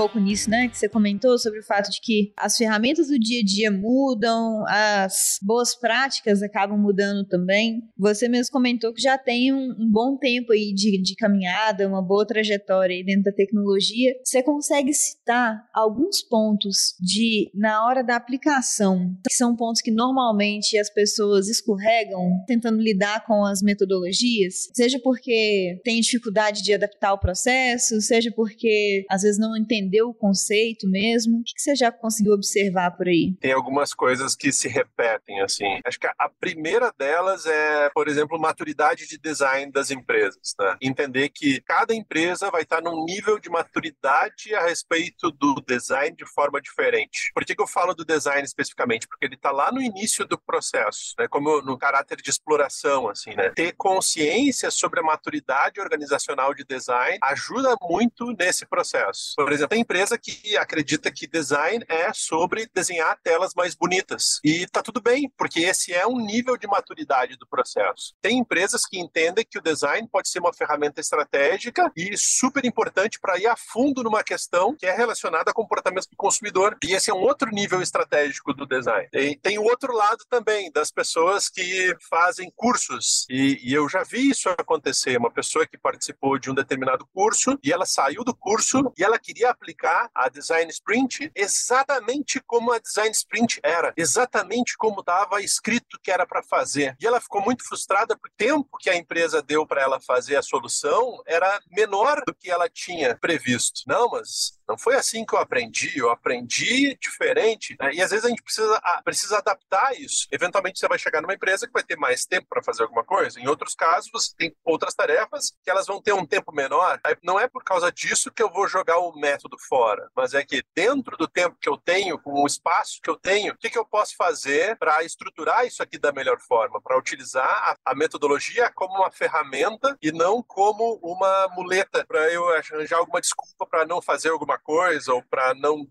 pouco nisso, né? Que você comentou sobre o fato de que as ferramentas do dia a dia mudam, as boas práticas acabam mudando também. Você mesmo comentou que já tem um, um bom tempo aí de, de caminhada, uma boa trajetória aí dentro da tecnologia. Você consegue citar alguns pontos de, na hora da aplicação, que são pontos que normalmente as pessoas escorregam tentando lidar com as metodologias? Seja porque tem dificuldade de adaptar o processo, seja porque às vezes não entendeu o conceito mesmo. O que você já conseguiu observar por aí? Tem algumas coisas que se repetem, assim. Acho que a primeira delas é, por exemplo, maturidade de design das empresas. Né? Entender que cada empresa vai estar num nível de maturidade a respeito do design de forma diferente. Por que, que eu falo do design especificamente? Porque ele está lá no início do processo, né? como no caráter de exploração, assim, né? Ter consciência sobre a maturidade organizacional de design ajuda muito nesse processo. Por exemplo, tem empresa que acredita que design é sobre desenhar telas mais bonitas. E tá tudo bem, porque esse é um nível de maturidade do processo. Tem empresas que entendem que o design pode ser uma ferramenta estratégica e super importante para ir a fundo numa questão que é relacionada a comportamento do consumidor. E esse é um outro nível estratégico do design. E tem o outro lado também, das pessoas que fazem cursos. E, e eu já vi isso acontecer. Uma pessoa que participou de um determinado curso e ela saiu do curso e ela queria aplicar a Design Sprint exatamente como a Design Sprint era, exatamente como estava escrito que era para fazer. E ela ficou muito frustrada porque o tempo que a empresa deu para ela fazer a solução era menor do que ela tinha previsto. Não, mas não foi assim que eu aprendi, eu aprendi diferente. Né? E às vezes a gente precisa, precisa adaptar isso. Eventualmente você vai chegar numa empresa que vai ter mais tempo para fazer alguma coisa. Em outros casos, você tem outras tarefas que elas vão ter um tempo menor. Não é por causa disso que eu vou jogar o método fora, mas é que dentro do tempo que eu tenho, com o espaço que eu tenho, o que, que eu posso fazer para estruturar isso aqui da melhor forma, para utilizar a, a metodologia como uma ferramenta e não como uma muleta para eu arranjar alguma desculpa para não fazer alguma coisa ou para não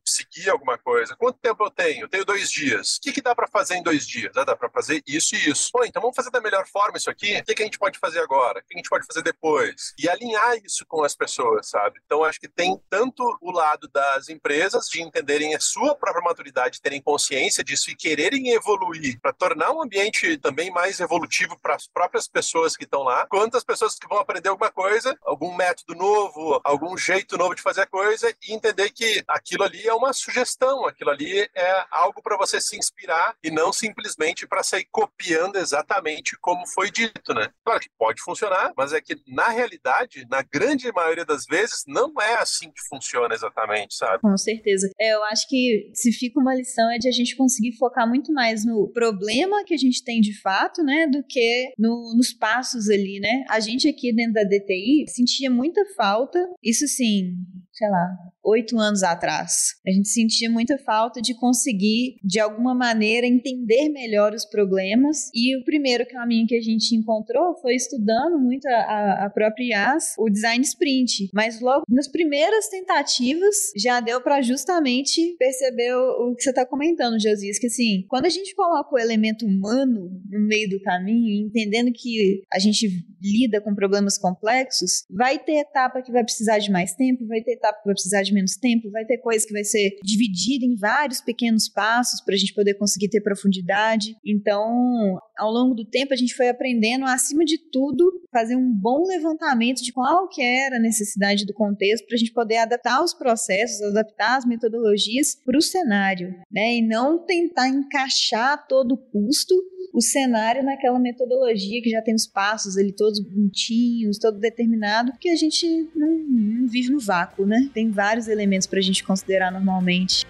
alguma coisa. Quanto tempo eu tenho? Eu tenho dois dias. O que, que dá para fazer em dois dias? Ah, dá para fazer isso e isso. Pô, então vamos fazer da melhor forma isso aqui? O que, que a gente pode fazer agora? O que a gente pode fazer depois? E alinhar isso com as pessoas, sabe? Então acho que tem tanto o lado das empresas de entenderem a sua própria maturidade, terem consciência disso e quererem evoluir para tornar um ambiente também mais evolutivo para as próprias pessoas que estão lá, quanto as pessoas que vão aprender alguma coisa, algum método novo, algum jeito novo de fazer a coisa e entender que aquilo ali é uma sugestão, aquilo ali é algo para você se inspirar e não simplesmente para sair copiando exatamente como foi dito, né? Claro que pode funcionar, mas é que na realidade, na grande maioria das vezes, não é assim que funciona exatamente, sabe? Com certeza. É, eu acho que se fica uma lição é de a gente conseguir focar muito mais no problema que a gente tem de fato, né, do que no, nos passos ali, né? A gente aqui dentro da DTI sentia muita falta, isso sim, sei lá, oito anos atrás. A gente sentia muita falta de conseguir, de alguma maneira, entender melhor os problemas. E o primeiro caminho que a gente encontrou foi estudando muito a, a própria IAS, o design sprint. Mas logo nas primeiras tentativas já deu para justamente perceber o, o que você está comentando, Josias, que assim, quando a gente coloca o elemento humano no meio do caminho, entendendo que a gente lida com problemas complexos, vai ter etapa que vai precisar de mais tempo, vai ter etapa que vai precisar de menos tempo, vai ter coisa que vai ser dividida em vários pequenos passos para a gente poder conseguir ter profundidade. Então, ao longo do tempo, a gente foi aprendendo, acima de tudo, fazer um bom levantamento de qual que era a necessidade do contexto para a gente poder adaptar os processos, adaptar as metodologias para o cenário, né? E não tentar encaixar a todo custo o cenário naquela metodologia que já tem os passos ali todos bonitinhos, todo determinado, porque a gente não, não vive no vácuo, né? Tem vários elementos para a gente considerar normalmente.